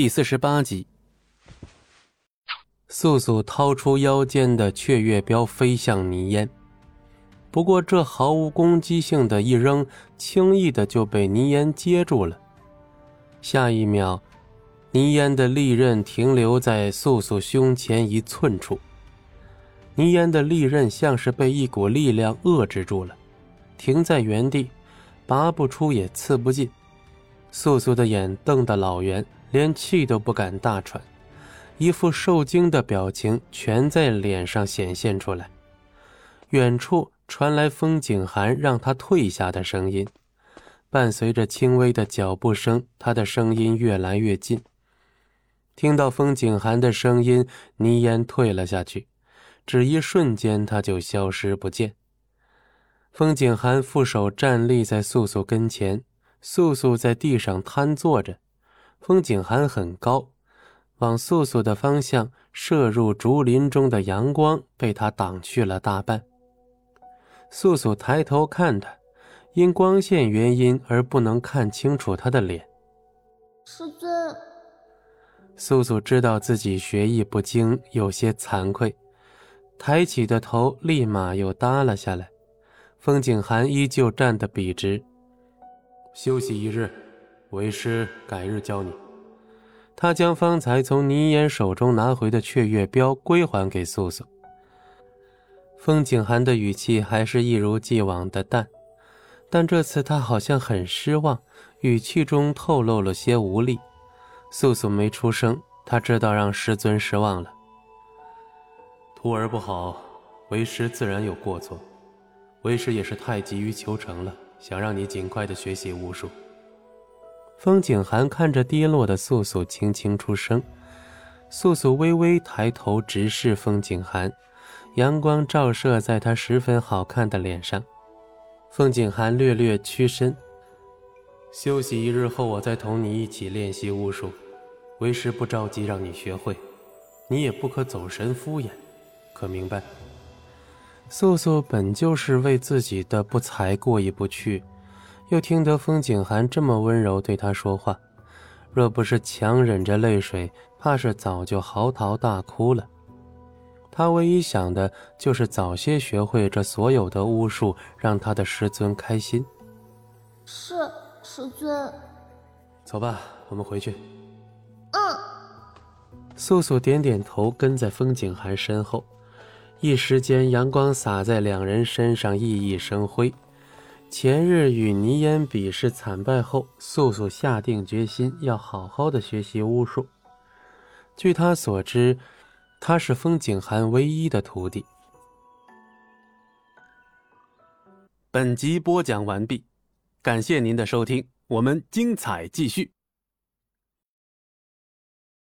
第四十八集，素素掏出腰间的雀跃镖，飞向泥烟。不过这毫无攻击性的一扔，轻易的就被泥烟接住了。下一秒，泥烟的利刃停留在素素胸前一寸处。泥烟的利刃像是被一股力量遏制住了，停在原地，拔不出也刺不进。素素的眼瞪得老圆，连气都不敢大喘，一副受惊的表情全在脸上显现出来。远处传来风景寒让他退下的声音，伴随着轻微的脚步声，他的声音越来越近。听到风景寒的声音，倪烟退了下去，只一瞬间，他就消失不见。风景寒负手站立在素素跟前。素素在地上瘫坐着，风景寒很高，往素素的方向射入竹林中的阳光被他挡去了大半。素素抬头看他，因光线原因而不能看清楚他的脸。师尊，素素知道自己学艺不精，有些惭愧，抬起的头立马又耷了下来。风景寒依旧站得笔直。休息一日，为师改日教你。他将方才从倪岩手中拿回的雀月镖归还给素素。风景寒的语气还是一如既往的淡，但这次他好像很失望，语气中透露了些无力。素素没出声，他知道让师尊失望了。徒儿不好，为师自然有过错，为师也是太急于求成了。想让你尽快的学习巫术。风景寒看着跌落的素素，轻轻出声。素素微微抬头，直视风景寒，阳光照射在她十分好看的脸上。风景寒略略屈身，休息一日后，我再同你一起练习巫术。为师不着急让你学会，你也不可走神敷衍，可明白？素素本就是为自己的不才过意不去，又听得风景寒这么温柔对他说话，若不是强忍着泪水，怕是早就嚎啕大哭了。他唯一想的就是早些学会这所有的巫术，让他的师尊开心。是师尊。走吧，我们回去。嗯。素素点点头，跟在风景寒身后。一时间，阳光洒在两人身上，熠熠生辉。前日与倪烟比试惨败后，素素下定决心要好好的学习巫术。据他所知，他是风景寒唯一的徒弟。本集播讲完毕，感谢您的收听，我们精彩继续。